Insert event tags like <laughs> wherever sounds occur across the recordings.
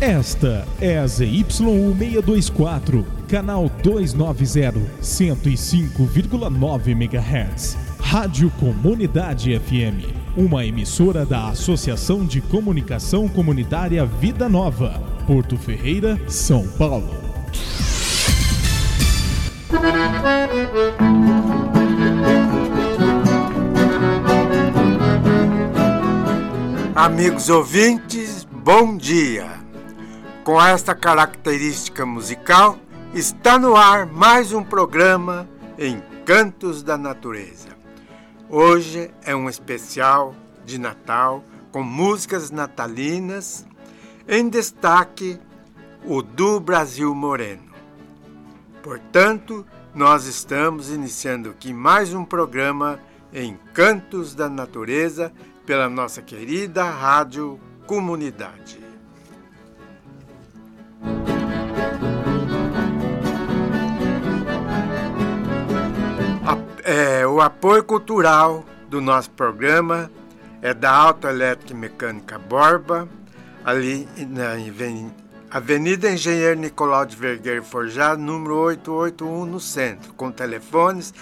Esta é a ZYU624, canal 290, 105,9 MHz. Rádio Comunidade FM, uma emissora da Associação de Comunicação Comunitária Vida Nova, Porto Ferreira, São Paulo. Amigos ouvintes, bom dia! Com esta característica musical, está no ar mais um programa Encantos da Natureza. Hoje é um especial de Natal com músicas natalinas, em destaque o do Brasil Moreno. Portanto, nós estamos iniciando aqui mais um programa Encantos da Natureza pela nossa querida Rádio Comunidade. É, o apoio cultural do nosso programa é da Autoelétrica Mecânica Borba, ali na Avenida Engenheiro Nicolau de Vergueiro Forjado, número 881, no centro, com telefones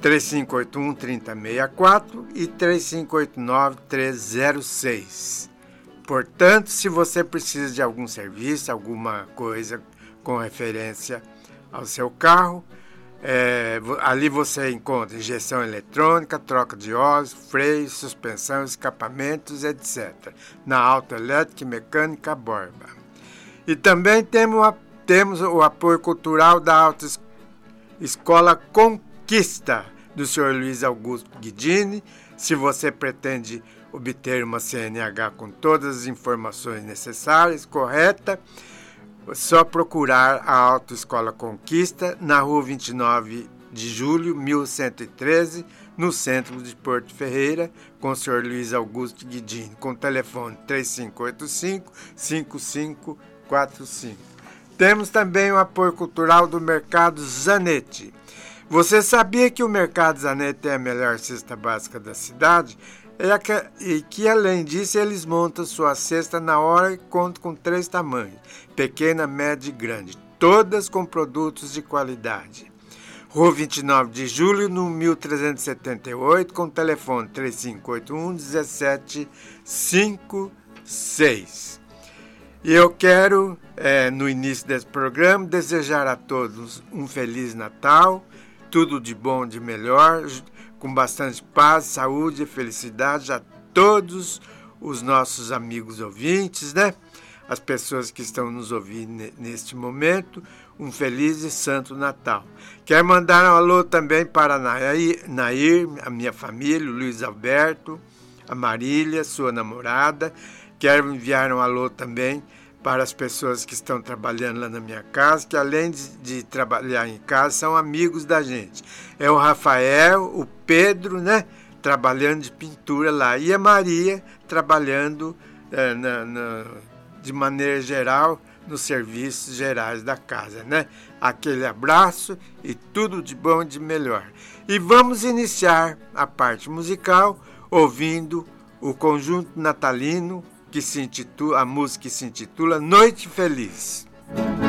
3581 3064 e 3589 306. Portanto, se você precisa de algum serviço, alguma coisa com referência ao seu carro, é, ali você encontra injeção eletrônica, troca de óleos, freios, suspensão, escapamentos, etc. Na Autoelétrica e Mecânica Borba. E também temos, temos o apoio cultural da Autoescola Conquista, do senhor Luiz Augusto Guidini. Se você pretende obter uma CNH com todas as informações necessárias, correta, só procurar a Autoescola Conquista na rua 29 de julho, 1113, no centro de Porto Ferreira, com o senhor Luiz Augusto Guidini, com telefone 3585-5545. Temos também o apoio cultural do Mercado Zanetti. Você sabia que o Mercado Zanetti é a melhor cesta básica da cidade? É e que além disso eles montam sua cesta na hora e contam com três tamanhos: pequena, média e grande, todas com produtos de qualidade. Rua 29 de julho, no 1378, com telefone 3581 1756. E eu quero, é, no início desse programa, desejar a todos um Feliz Natal, tudo de bom, de melhor com bastante paz, saúde e felicidade a todos os nossos amigos ouvintes, né? As pessoas que estão nos ouvindo neste momento, um feliz e santo Natal. Quero mandar um alô também para Nair, Nair a minha família, o Luiz Alberto, a Marília, sua namorada. Quero enviar um alô também para as pessoas que estão trabalhando lá na minha casa, que além de, de, trabalhar em casa, são amigos da gente. É o Rafael, o Pedro, né? Trabalhando de pintura lá, e a Maria trabalhando é, na, na, de maneira geral nos serviços gerais da casa, né? Aquele abraço e tudo de bom e de melhor. E vamos iniciar a parte musical ouvindo o conjunto natalino que se intitula, a música que se intitula Noite Feliz. Acabamos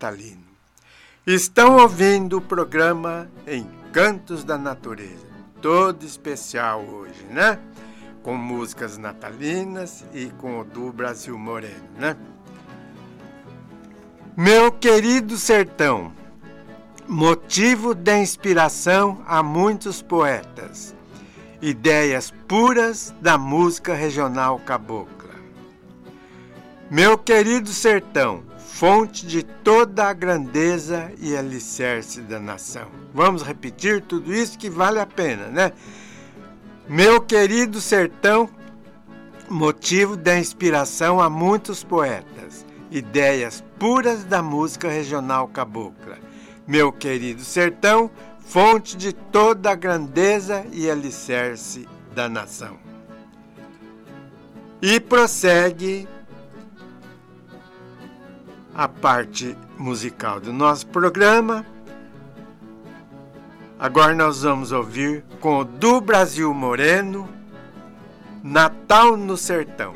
natalino. Estão ouvindo o programa Encantos da Natureza, todo especial hoje, né? Com músicas natalinas e com o do Brasil Moreno, né? Meu querido sertão, motivo de inspiração a muitos poetas, ideias puras da música regional cabocla. Meu querido sertão, fonte de toda a grandeza e alicerce da nação. Vamos repetir tudo isso que vale a pena, né? Meu querido sertão, motivo da inspiração a muitos poetas, ideias puras da música regional cabocla. Meu querido sertão, fonte de toda a grandeza e alicerce da nação. E prossegue a parte musical do nosso programa. Agora nós vamos ouvir com o do Brasil Moreno, Natal no Sertão.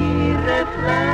y refleja.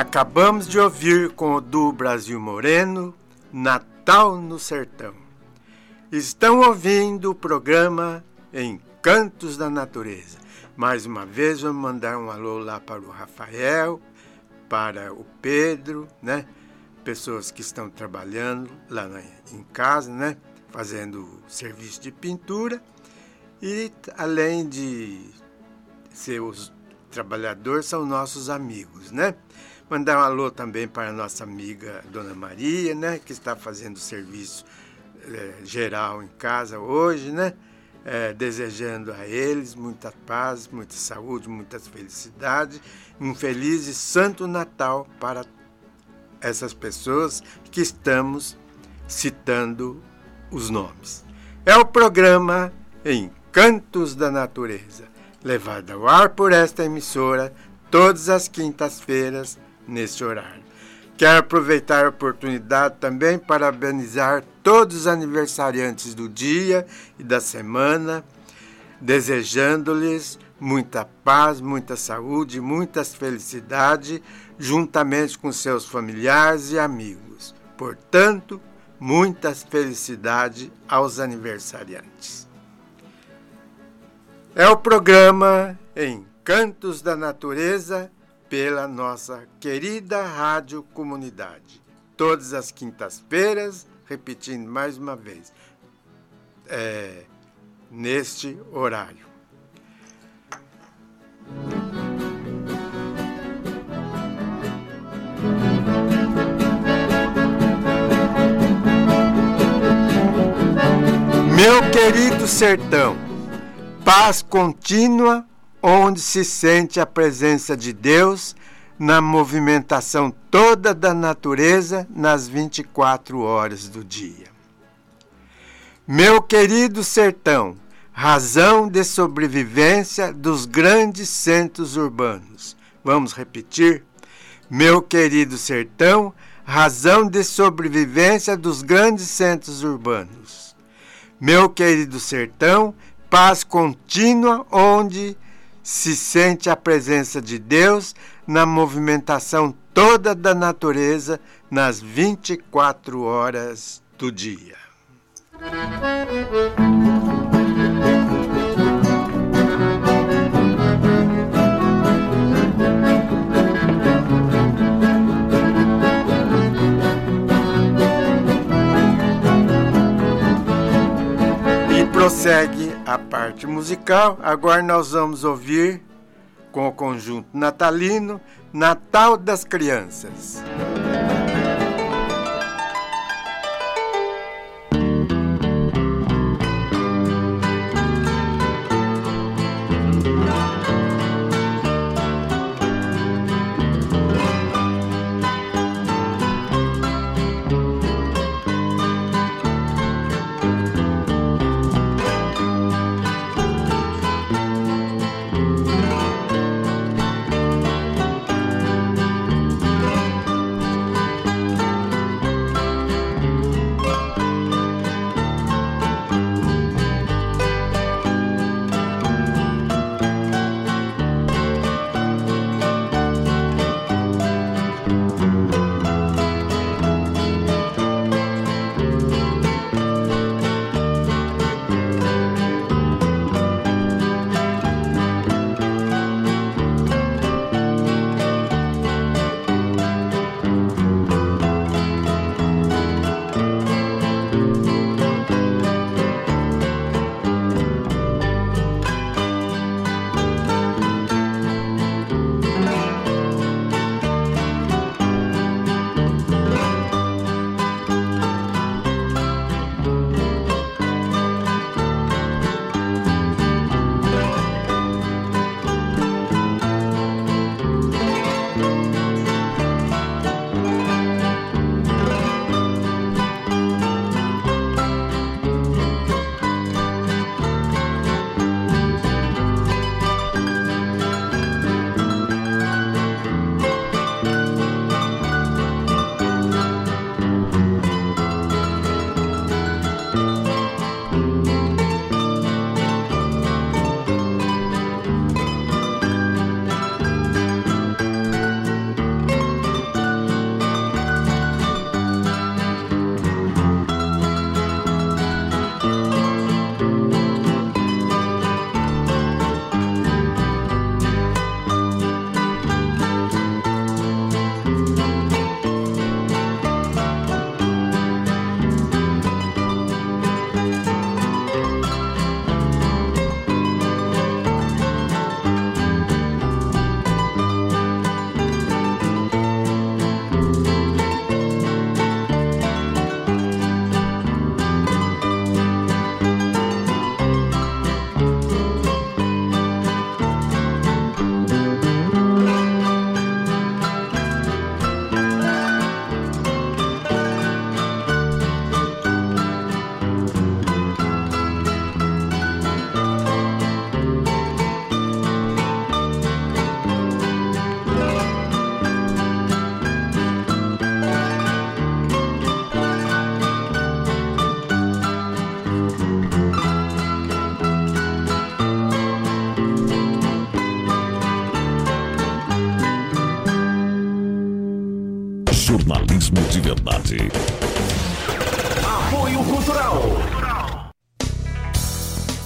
Acabamos de ouvir com o do Brasil Moreno, Natal no Sertão. Estão ouvindo o programa Encantos da Natureza. Mais uma vez, vamos mandar um alô lá para o Rafael, para o Pedro, né? Pessoas que estão trabalhando lá em casa, né? Fazendo serviço de pintura. E além de ser os trabalhadores, são nossos amigos, né? Mandar um alô também para a nossa amiga Dona Maria, né? Que está fazendo serviço é, geral em casa hoje, né? É, desejando a eles muita paz, muita saúde, muitas felicidades, um feliz e santo Natal para essas pessoas que estamos citando os nomes. É o programa Encantos da Natureza, levado ao ar por esta emissora todas as quintas-feiras neste horário. Quero aproveitar a oportunidade também para parabenizar todos os aniversariantes do dia e da semana, desejando-lhes muita paz, muita saúde, muitas felicidades, juntamente com seus familiares e amigos. Portanto, muitas felicidades aos aniversariantes. É o programa Encantos da Natureza pela nossa querida Rádio Comunidade. Todas as quintas-feiras, repetindo mais uma vez, é, neste horário. Meu querido sertão, paz contínua onde se sente a presença de Deus na movimentação toda da natureza nas 24 horas do dia. Meu querido sertão, razão de sobrevivência dos grandes centros urbanos. Vamos repetir? Meu querido sertão, razão de sobrevivência dos grandes centros urbanos. Meu querido sertão, paz contínua onde se sente a presença de Deus na movimentação toda da natureza nas 24 horas do dia. E prossegue a parte musical. Agora nós vamos ouvir com o conjunto natalino Natal das Crianças. Jornalismo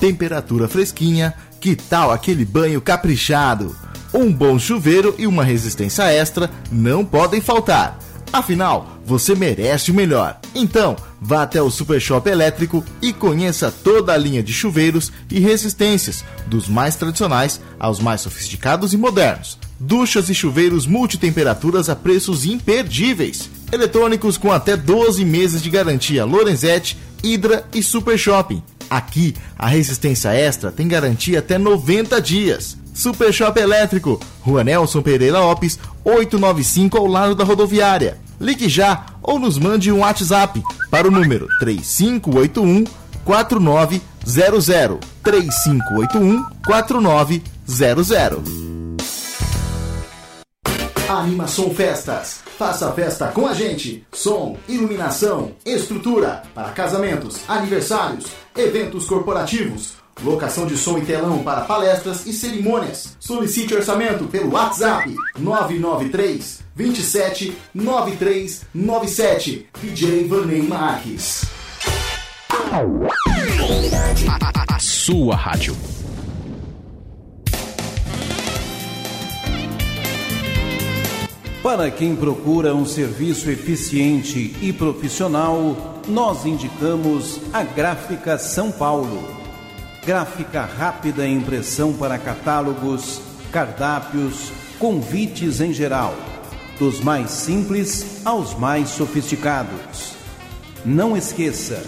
Temperatura fresquinha, que tal aquele banho caprichado? Um bom chuveiro e uma resistência extra não podem faltar. Afinal, você merece o melhor. Então, vá até o Super Shop Elétrico e conheça toda a linha de chuveiros e resistências, dos mais tradicionais aos mais sofisticados e modernos. Duchas e chuveiros multitemperaturas a preços imperdíveis. Eletrônicos com até 12 meses de garantia Lorenzetti, Hydra e Super Shopping. Aqui, a resistência extra tem garantia até 90 dias. Super Shop Elétrico, Rua Nelson Pereira Lopes, 895 ao lado da rodoviária. Ligue já ou nos mande um WhatsApp para o número 3581 4900 3581 4900. Animação Festas. Faça festa com a gente. Som, iluminação, estrutura para casamentos, aniversários, eventos corporativos, locação de som e telão para palestras e cerimônias. Solicite orçamento pelo WhatsApp 993 27 9397. DJ Vanei Marques. A, a, a sua rádio. Para quem procura um serviço eficiente e profissional, nós indicamos a Gráfica São Paulo. Gráfica rápida impressão para catálogos, cardápios, convites em geral, dos mais simples aos mais sofisticados. Não esqueça,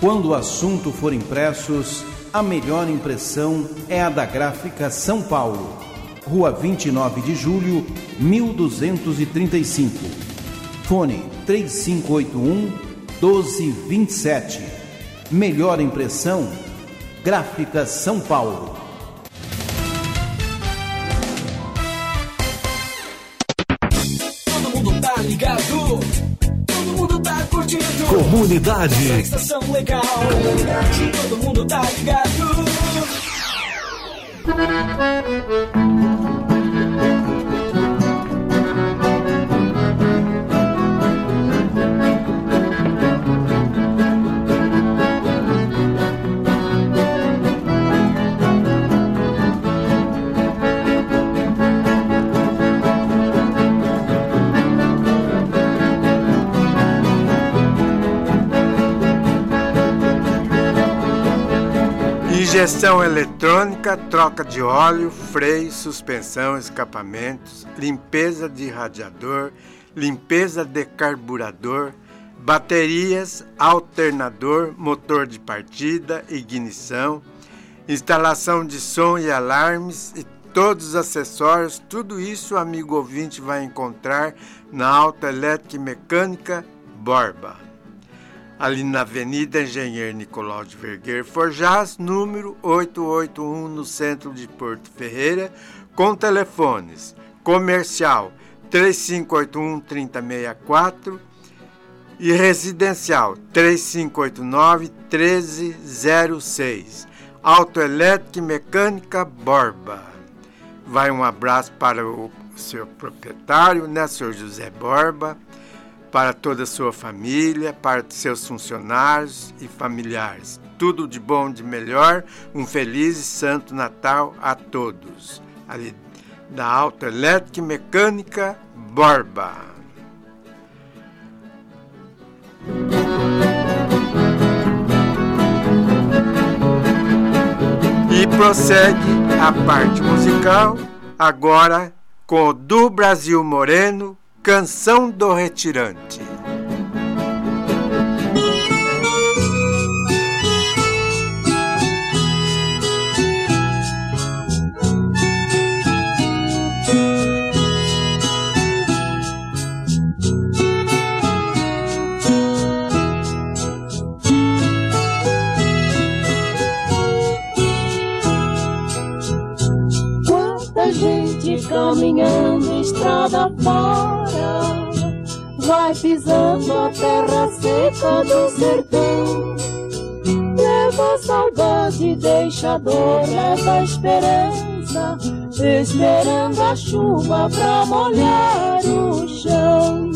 quando o assunto for impressos, a melhor impressão é a da Gráfica São Paulo Rua 29 de Julho, 1235. Fone 3581 1227. Melhor impressão, Gráfica São Paulo. Todo mundo tá ligado. Todo mundo tá curtindo. Comunidade. Essa estação legal. Comunidade. Todo mundo tá ligado. Thank you. Injeção eletrônica, troca de óleo, freio, suspensão, escapamentos, limpeza de radiador, limpeza de carburador, baterias, alternador, motor de partida, ignição, instalação de som e alarmes e todos os acessórios, tudo isso, amigo ouvinte, vai encontrar na Alta Elétrica e Mecânica Borba ali na Avenida Engenheiro Nicolau de Vergueiro Forjás, número 881, no centro de Porto Ferreira, com telefones comercial 3581 3064 e residencial 3589 1306. Autoelétrica e Mecânica Borba. Vai um abraço para o seu proprietário, né, senhor José Borba para toda a sua família, para seus funcionários e familiares. Tudo de bom, de melhor. Um feliz e santo Natal a todos. Ali da Alta Elétrica e Mecânica Borba. E prossegue a parte musical, agora com o do Brasil Moreno, Canção do Retirante. chuva pra molhar o chão.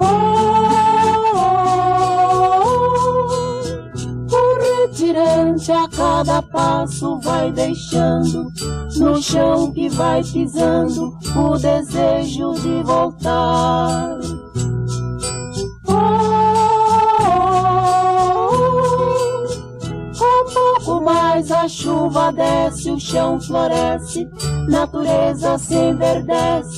Oh, oh, oh, o retirante a cada passo vai deixando no chão que vai pisando natureza se enverdece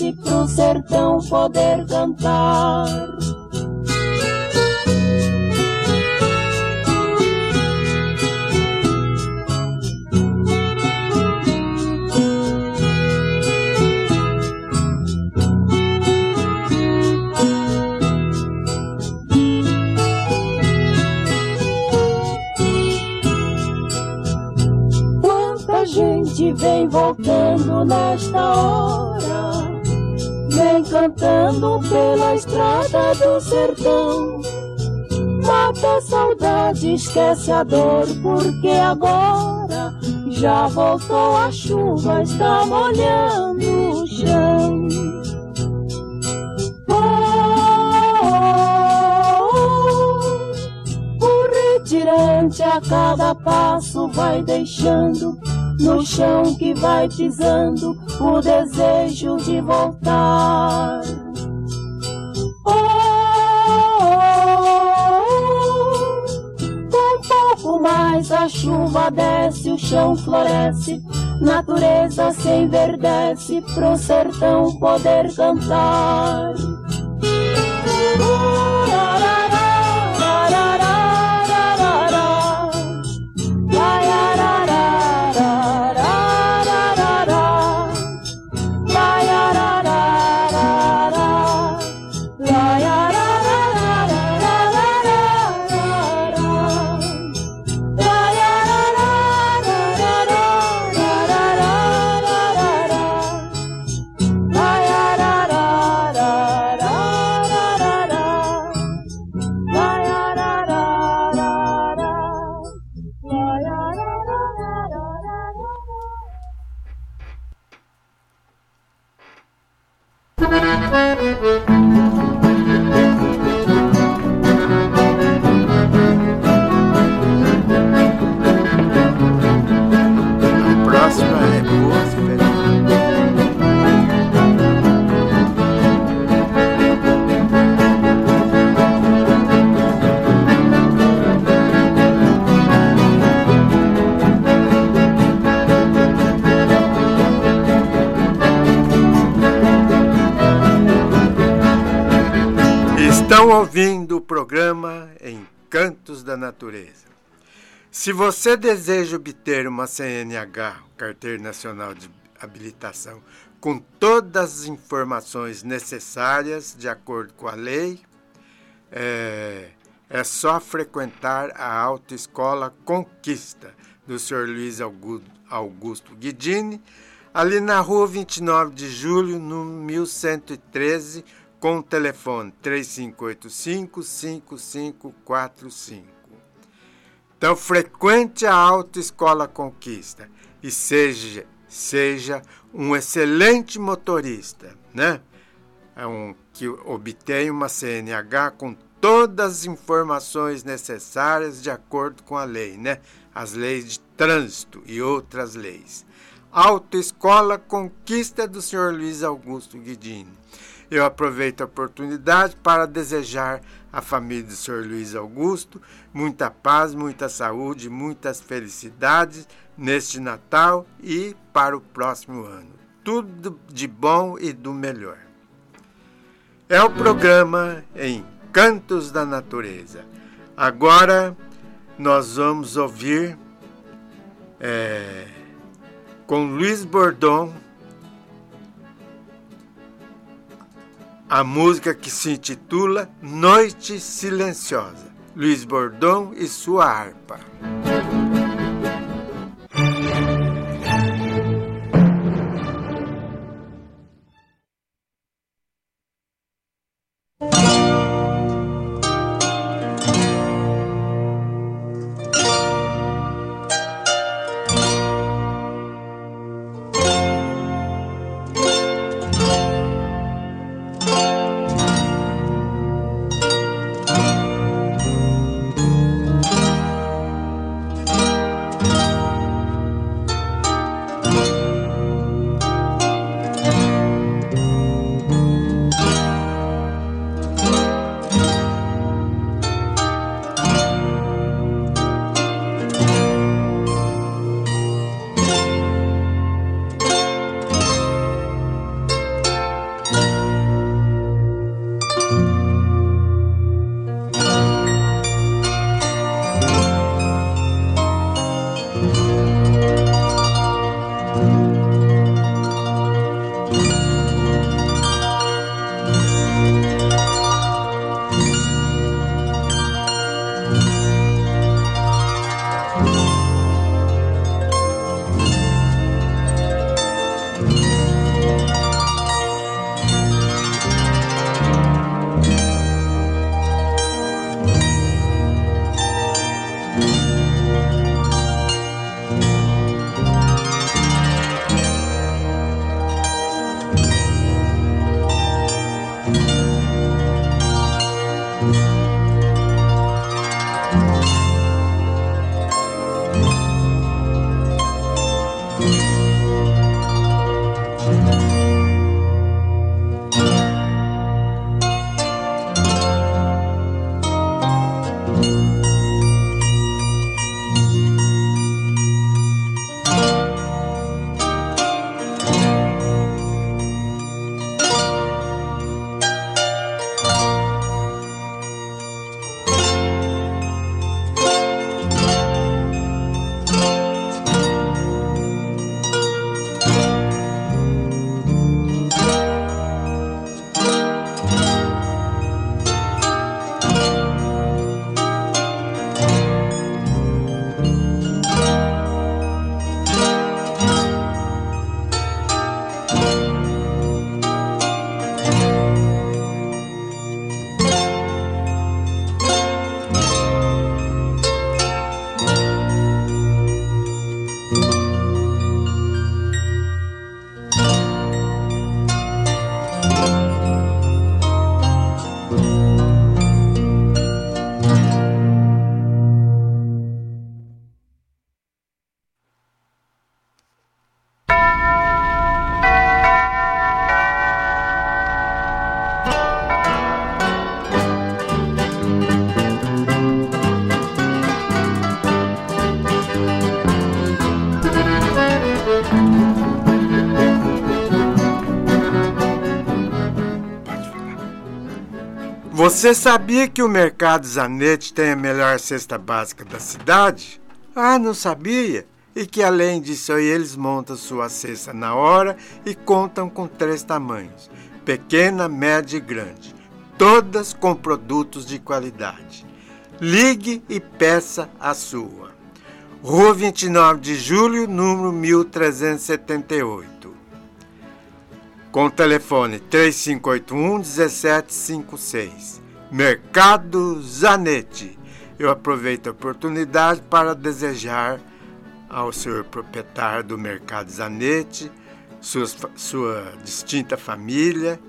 nesta hora, vem cantando pela estrada do sertão. Mata a saudade, esquece a dor, porque agora já voltou a chuva, está molhando o chão. Oh, o retirante a cada passo vai deixando no chão que vai pisando o desejo de voltar. Oh, um pouco mais a chuva desce, o chão floresce, natureza se enverdece pro sertão poder cantar. Ouvindo o programa Encantos da Natureza. Se você deseja obter uma CNH, Carteira Nacional de Habilitação, com todas as informações necessárias de acordo com a lei, é, é só frequentar a Autoescola Conquista do Sr. Luiz Augusto Guidini, ali na rua 29 de julho, no 1113, com o telefone 3585-5545. Então, frequente a Autoescola Conquista e seja, seja um excelente motorista, né? É um, que obtenha uma CNH com todas as informações necessárias de acordo com a lei, né? As leis de trânsito e outras leis. Autoescola Conquista do Sr. Luiz Augusto Guidini. Eu aproveito a oportunidade para desejar à família do Sr. Luiz Augusto muita paz, muita saúde, muitas felicidades neste Natal e para o próximo ano. Tudo de bom e do melhor. É o programa Encantos da Natureza. Agora nós vamos ouvir é, com Luiz Bordon a música que se intitula Noite Silenciosa, Luiz Bordão e sua harpa. Você sabia que o Mercado Zanetti tem a melhor cesta básica da cidade? Ah, não sabia? E que além disso eles montam sua cesta na hora e contam com três tamanhos: pequena, média e grande, todas com produtos de qualidade. Ligue e peça a sua. Rua 29 de Julho, número 1378. Com o telefone 3581 1756. Mercado Zanetti. Eu aproveito a oportunidade para desejar ao senhor proprietário do Mercado Zanetti, sua, sua distinta família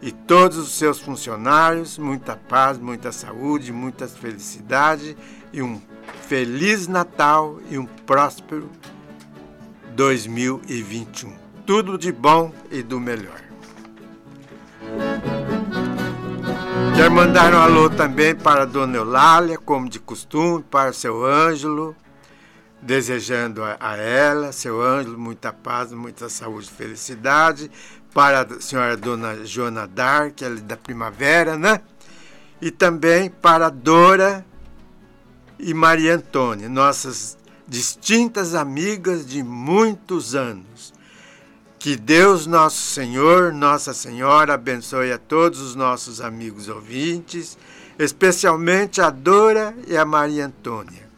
e todos os seus funcionários, muita paz, muita saúde, muita felicidade e um feliz Natal e um próspero 2021. Tudo de bom e do melhor. Quero mandar um alô também para Dona Eulália, como de costume, para seu Ângelo, desejando a ela, seu Ângelo, muita paz, muita saúde e felicidade, para a senhora Dona Joana Dark, ela é da Primavera, né? E também para Dora e Maria Antônia, nossas distintas amigas de muitos anos. Que Deus, nosso Senhor, Nossa Senhora, abençoe a todos os nossos amigos ouvintes, especialmente a Dora e a Maria Antônia.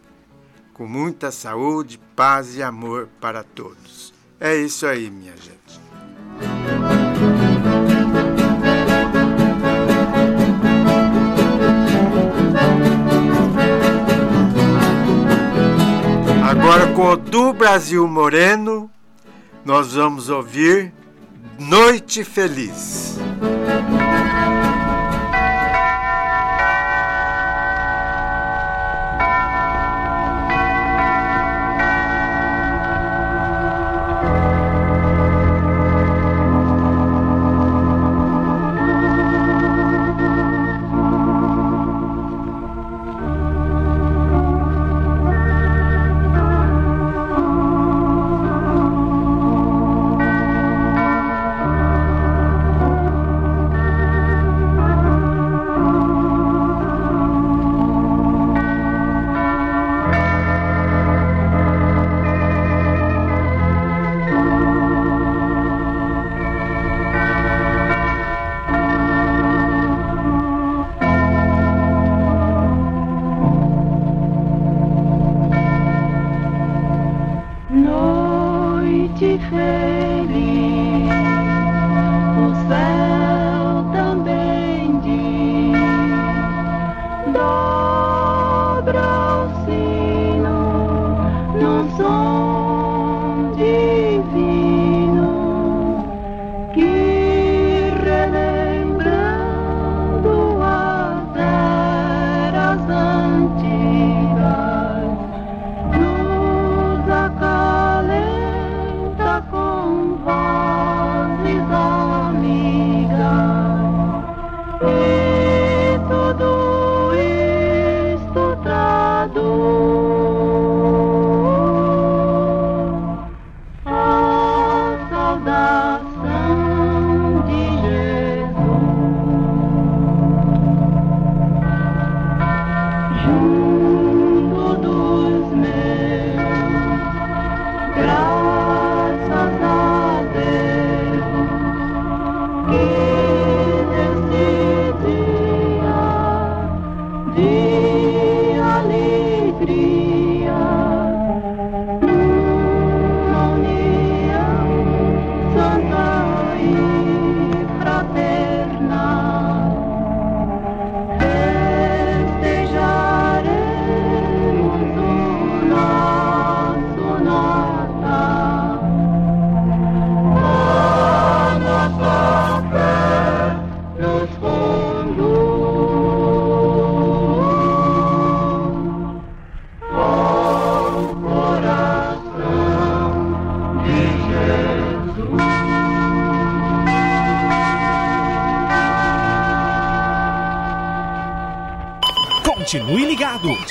Com muita saúde, paz e amor para todos. É isso aí, minha gente. Agora com o do Brasil Moreno, nós vamos ouvir Noite Feliz.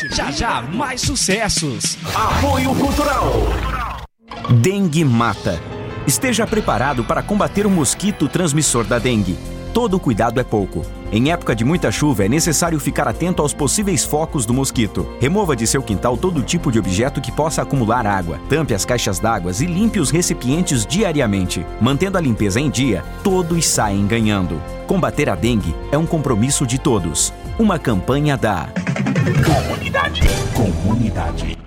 Já já, mais sucessos. Apoio Cultural. Dengue mata. Esteja preparado para combater o mosquito transmissor da dengue. todo cuidado é pouco. Em época de muita chuva, é necessário ficar atento aos possíveis focos do mosquito. Remova de seu quintal todo tipo de objeto que possa acumular água. Tampe as caixas d'água e limpe os recipientes diariamente. Mantendo a limpeza em dia, todos saem ganhando. Combater a dengue é um compromisso de todos. Uma campanha da Comunidade. Comunidade.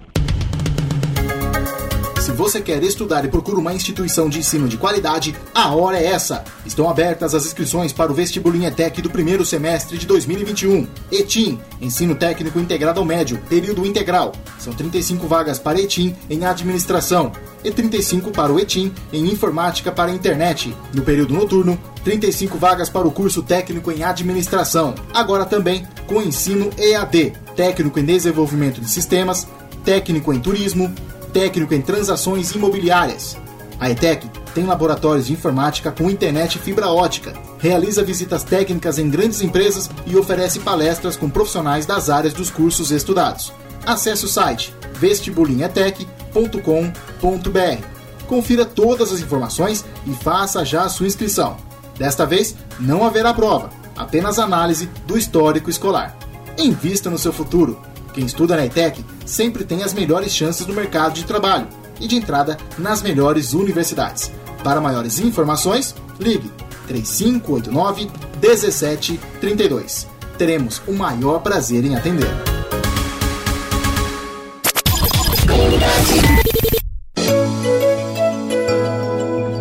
Se você quer estudar e procura uma instituição de ensino de qualidade, a hora é essa. Estão abertas as inscrições para o vestibulinho ETEC do primeiro semestre de 2021. ETIM, Ensino Técnico Integrado ao Médio, período integral. São 35 vagas para ETIM em administração e 35 para o ETIM em informática para a internet. No período noturno, 35 vagas para o curso técnico em administração. Agora também com ensino EAD, técnico em desenvolvimento de sistemas, técnico em turismo, técnico em transações imobiliárias. A ETEC tem laboratórios de informática com internet e fibra ótica, realiza visitas técnicas em grandes empresas e oferece palestras com profissionais das áreas dos cursos estudados. Acesse o site vestibulinhetec.com.br. Confira todas as informações e faça já a sua inscrição. Desta vez, não haverá prova, apenas análise do histórico escolar. Invista no seu futuro. Quem estuda na ETEC sempre tem as melhores chances no mercado de trabalho e de entrada nas melhores universidades. Para maiores informações, ligue 3589 1732. Teremos o maior prazer em atender.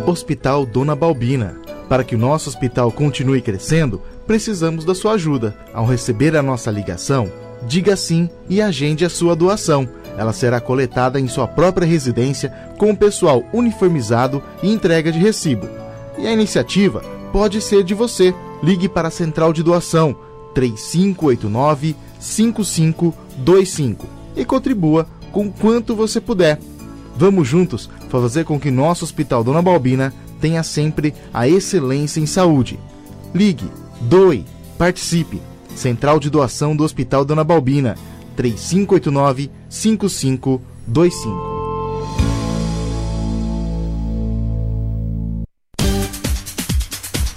Hospital Dona Balbina. Para que o nosso hospital continue crescendo, precisamos da sua ajuda. Ao receber a nossa ligação, diga sim e agende a sua doação. Ela será coletada em sua própria residência com o pessoal uniformizado e entrega de recibo. E a iniciativa pode ser de você. Ligue para a Central de Doação 3589 5525 e contribua com quanto você puder. Vamos juntos fazer com que nosso Hospital Dona Balbina tenha sempre a excelência em saúde. Ligue, doe, participe. Central de Doação do Hospital Dona Balbina, 3589 5525.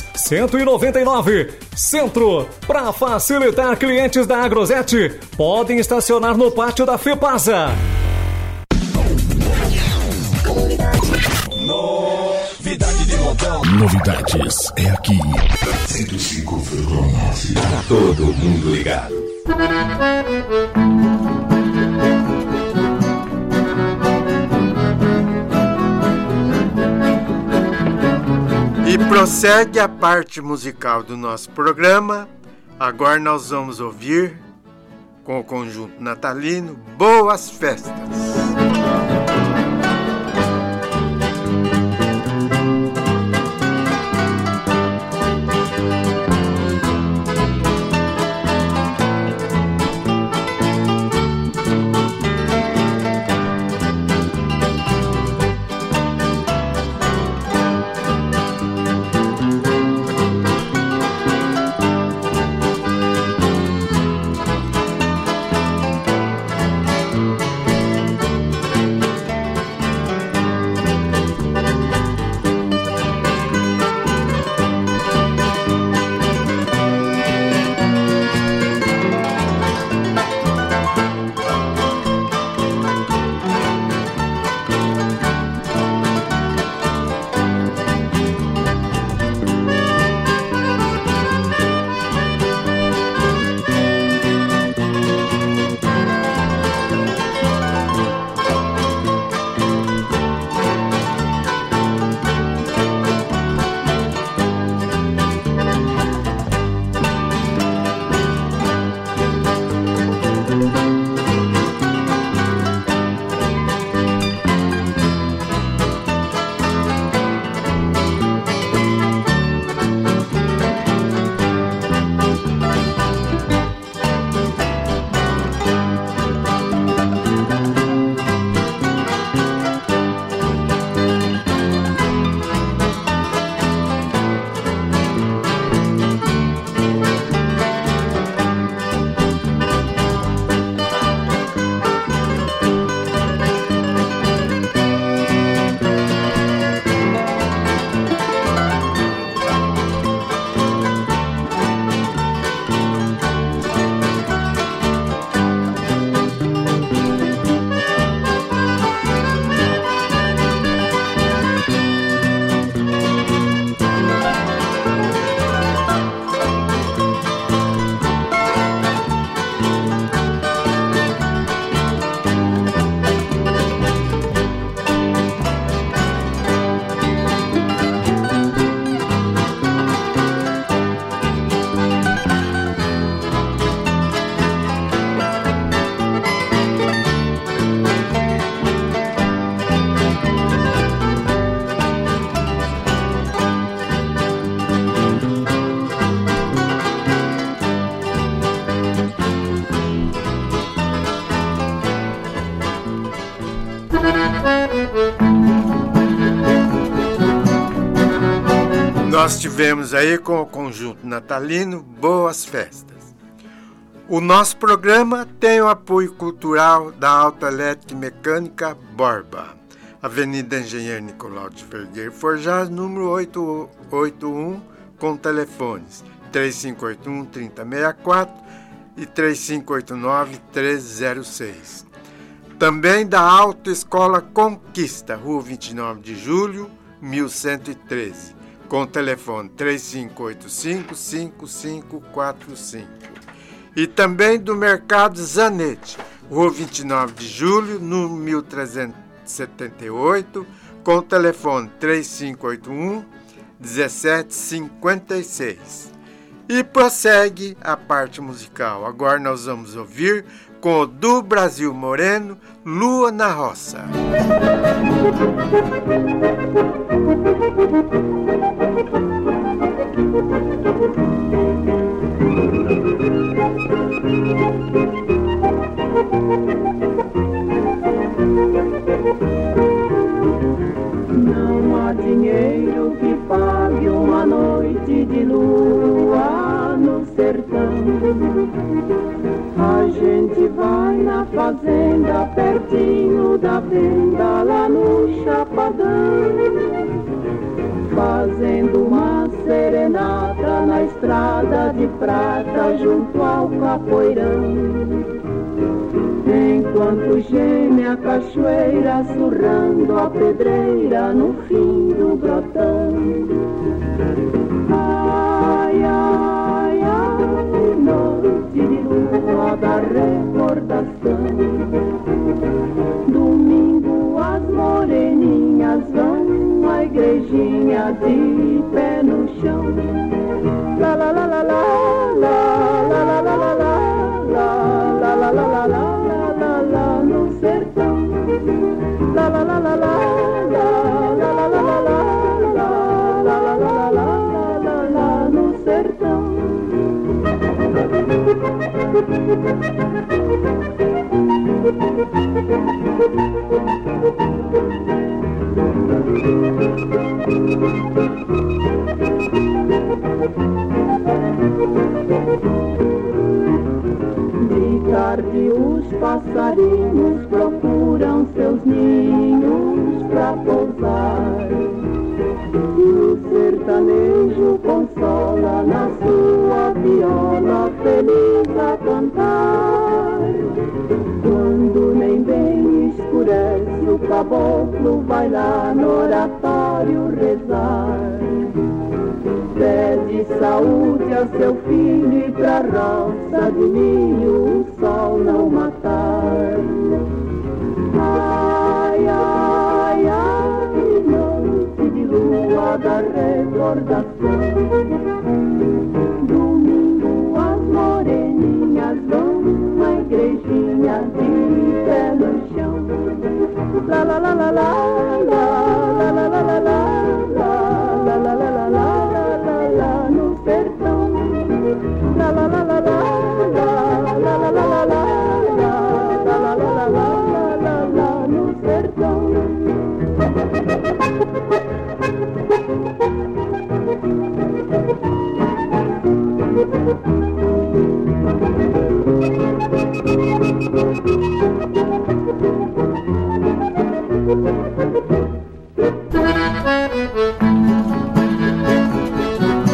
Forjas. 199, Centro. Para facilitar clientes da Agrosete, podem estacionar no pátio da Fepasa. Novidade de montão. Novidades é aqui. 105,9. Para todo mundo ligado. E prossegue a parte musical do nosso programa. Agora nós vamos ouvir com o conjunto natalino Boas Festas. Tivemos aí com o conjunto natalino Boas Festas. O nosso programa tem o apoio cultural da Autoelétrica e Mecânica Borba, Avenida Engenheiro Nicolau de Vergueiro Forjado, número 881, com telefones 3581 3064 e 3589 1306. Também da Autoescola Conquista, Rua 29 de Julho, 1113 com o telefone 3585-5545. E também do Mercado Zanetti, Rua 29 de Julho, número 1378, com o telefone 3581 1756. E prossegue a parte musical. Agora nós vamos ouvir com o do Brasil Moreno, Lua na Roça. Não há dinheiro que pague uma noite de lua no sertão. A gente vai na fazenda pertinho da venda lá no Chapadão. Fazendo uma serenata na estrada de prata junto ao capoeirão. Enquanto geme a cachoeira surrando a pedreira no fim do grotão. Ai, ai, ai, noite de lua da recordação. Igrejinha de pé no chão. La la la la la la la la la la la la la la la la la no sertão. La la la la la la la Brincar que os passarinhos procuram seus ninhos. Saúde a seu filho e pra roça de milho o sol não matar. Ai, ai, ai, noite de lua da recordação. Domingo as moreninhas vão à igrejinha de pé no chão. La la la la la la la la la la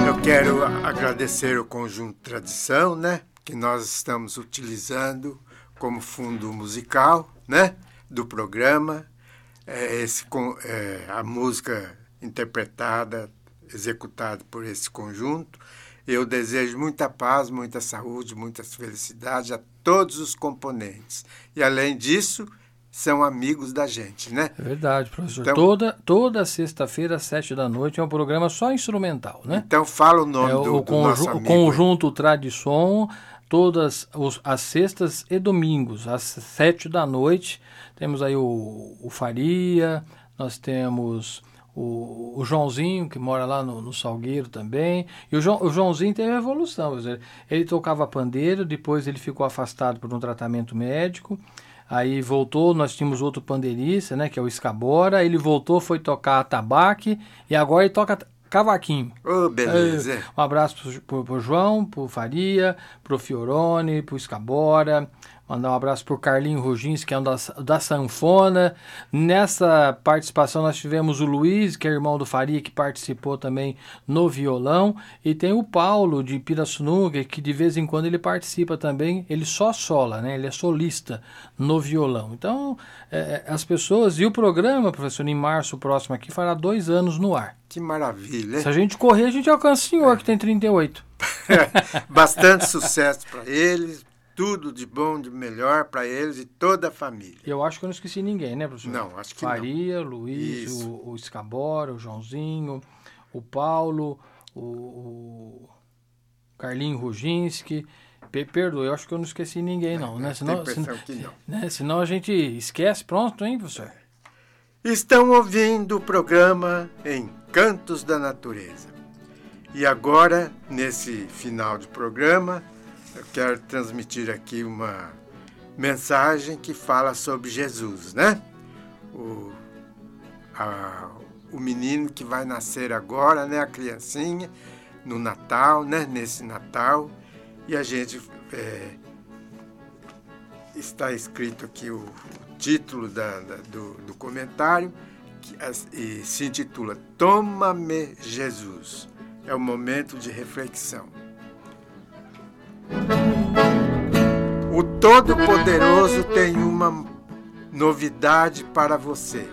Eu quero agradecer o conjunto Tradição, né? Que nós estamos utilizando como fundo musical, né? Do programa. É, esse, é, a música interpretada, executada por esse conjunto. Eu desejo muita paz, muita saúde, muitas felicidades a todos os componentes. E além disso, são amigos da gente, né? É verdade, professor. Então- toda toda sexta-feira, às sete da noite, é um programa só instrumental, né? Então fala o nome É do, o, do nosso o amigo. conjunto Tradição, todas os- as sextas e domingos, às sete da noite. Temos aí o, o Faria, nós temos o, o Joãozinho, que mora lá no, no Salgueiro também. E o, o Joãozinho teve uma evolução. dizer, Ele tocava pandeiro, depois ele ficou afastado por um tratamento médico. Aí voltou, nós tínhamos outro pandeirista, né, que é o Escabora. Ele voltou, foi tocar tabaque e agora ele toca cavaquinho. Oh, beleza. É, um abraço pro, pro, pro João, pro Faria, pro Fiorone, pro Escabora. Mandar um abraço pro Carlinho Rugins, que é um da, da sanfona. Nessa participação nós tivemos o Luiz, que é irmão do Faria, que participou também no violão. E tem o Paulo, de Pirassununga, que de vez em quando ele participa também. Ele só sola, né? Ele é solista no violão. Então, é, as pessoas... E o programa, professor, em março próximo aqui, fará dois anos no ar. Que maravilha. Se a gente correr, a gente alcança o senhor, é. que tem 38. <laughs> Bastante sucesso para eles tudo de bom, de melhor para eles e toda a família. Eu acho que eu não esqueci ninguém, né, professor? Não, acho que Faria, não. Luiz, o, o Escabora, o Joãozinho, o Paulo, o, o Carlinho Ruginski. Perdoe, eu acho que eu não esqueci ninguém, não, né? Senão, senão, que não. <laughs> Né? senão a gente esquece, pronto, hein, professor? Estão ouvindo o programa Encantos da Natureza. E agora, nesse final de programa, eu quero transmitir aqui uma mensagem que fala sobre Jesus, né? O, a, o menino que vai nascer agora, né? A criancinha, no Natal, né? Nesse Natal. E a gente. É, está escrito aqui o, o título da, da, do, do, comentário, que, e se intitula Toma-me Jesus. É o momento de reflexão. O Todo-Poderoso tem uma novidade para você.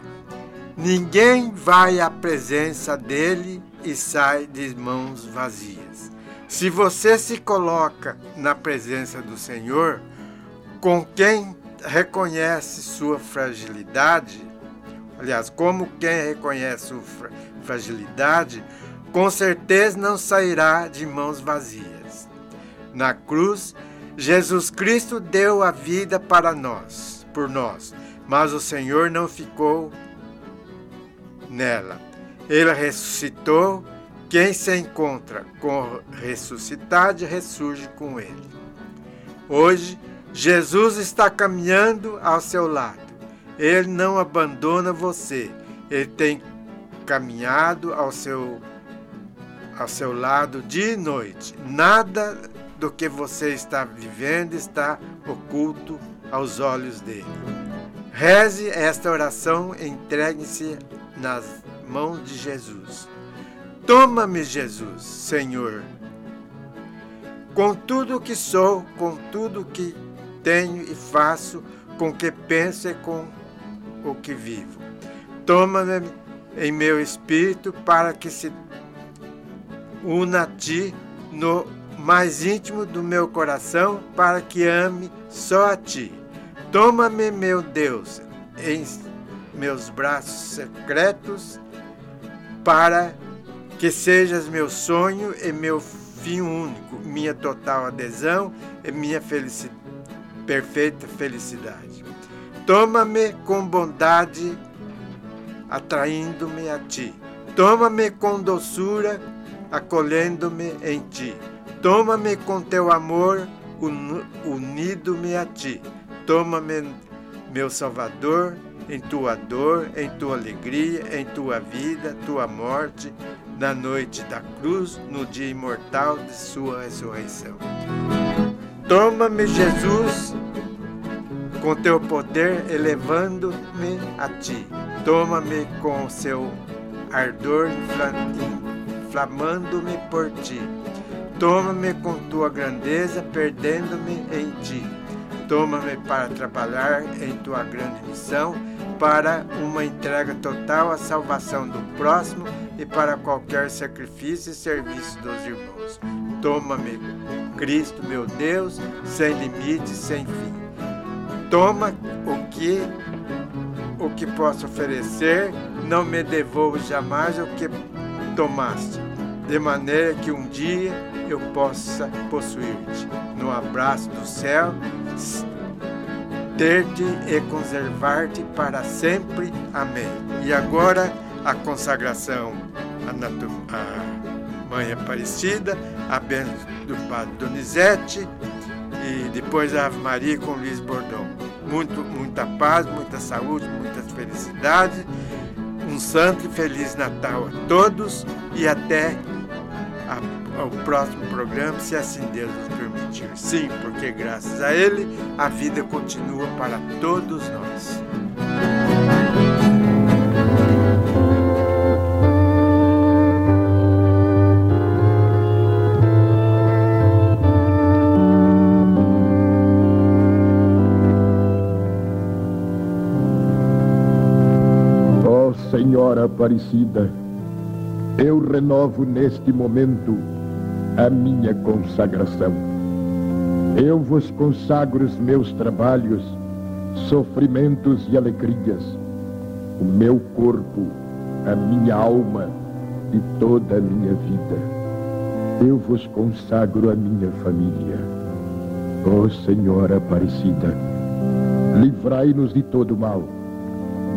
Ninguém vai à presença dele e sai de mãos vazias. Se você se coloca na presença do Senhor, com quem reconhece sua fragilidade, aliás, como quem reconhece sua fragilidade, com certeza não sairá de mãos vazias. Na cruz, Jesus Cristo deu a vida para nós, por nós, mas o Senhor não ficou nela. Ele ressuscitou. Quem se encontra com ressuscitade ressurge com ele. Hoje, Jesus está caminhando ao seu lado. Ele não abandona você. Ele tem caminhado ao seu ao seu lado dia e noite. Nada do que você está vivendo está oculto aos olhos dele. Reze esta oração, entregue-se nas mãos de Jesus. Toma-me, Jesus, Senhor, com tudo o que sou, com tudo o que tenho e faço, com o que penso e com o que vivo. Toma-me em meu espírito para que se una a ti no mais íntimo do meu coração, para que ame só a ti. Toma-me, meu Deus, em meus braços secretos, para que sejas meu sonho e meu fim único, minha total adesão e minha felicidade, perfeita felicidade. Toma-me com bondade, atraindo-me a ti. Toma-me com doçura, acolhendo-me em ti. Toma-me com teu amor, unido-me a ti. Toma-me, meu Salvador, em tua dor, em tua alegria, em tua vida, tua morte, na noite da cruz, no dia imortal de sua ressurreição. Toma-me, Jesus, com teu poder, elevando-me a ti. Toma-me com seu ardor, inflamando-me por ti Toma-me com tua grandeza, perdendo-me em ti. Toma-me para trabalhar em tua grande missão, para uma entrega total à salvação do próximo e para qualquer sacrifício e serviço dos irmãos. Toma-me, Cristo, meu Deus, sem limites, sem fim. Toma o que o que posso oferecer, não me devolva jamais o que tomaste, de maneira que um dia eu possa possuir-te no abraço do céu, ter-te e conservar-te para sempre. Amém. E agora a consagração à Mãe Aparecida, a bênção do Padre Donizete e depois a Ave Maria com Luiz Bordão. muito, muita paz, muita saúde, muita felicidade. Um santo e feliz Natal a todos e até ao próximo programa, se assim Deus nos permitir. Sim, porque graças a Ele a vida continua para todos nós. Senhora Aparecida, eu renovo neste momento a minha consagração. Eu vos consagro os meus trabalhos, sofrimentos e alegrias, o meu corpo, a minha alma e toda a minha vida. Eu vos consagro a minha família. Ó oh, Senhora Aparecida, livrai-nos de todo mal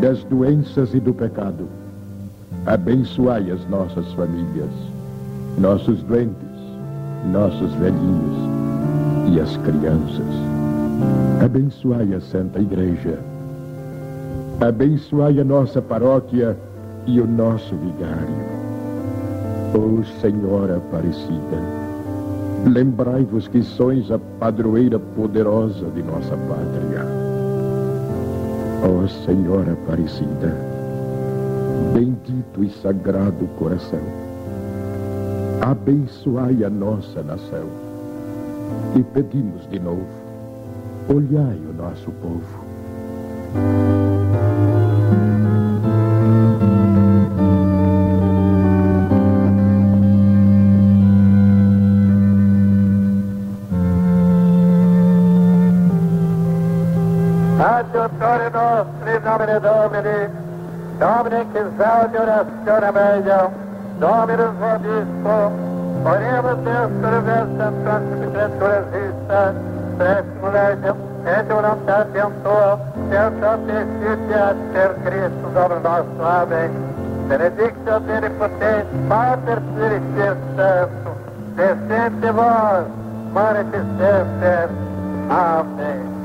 das doenças e do pecado. Abençoai as nossas famílias, nossos doentes, nossos velhinhos e as crianças. Abençoai a Santa Igreja. Abençoai a nossa paróquia e o nosso vigário. Ó oh, Senhora Aparecida, lembrai-vos que sois a padroeira poderosa de nossa pátria Ó oh, Senhora Aparecida, bendito e sagrado coração, abençoai a nossa nação e pedimos de novo, olhai o nosso povo. Adjuttore nostri in nomine Domini, Domini che salve orazione meglio, Dominus vobisco, oremus Deus vestem sanctificatura vista, Preximo legem, et voluntatem tua, per sapientitia per Cristo Domino nostro. Amém. Benedictio Benipotente, Pater Spiritus Santo, descente vós, manifestante. Amém.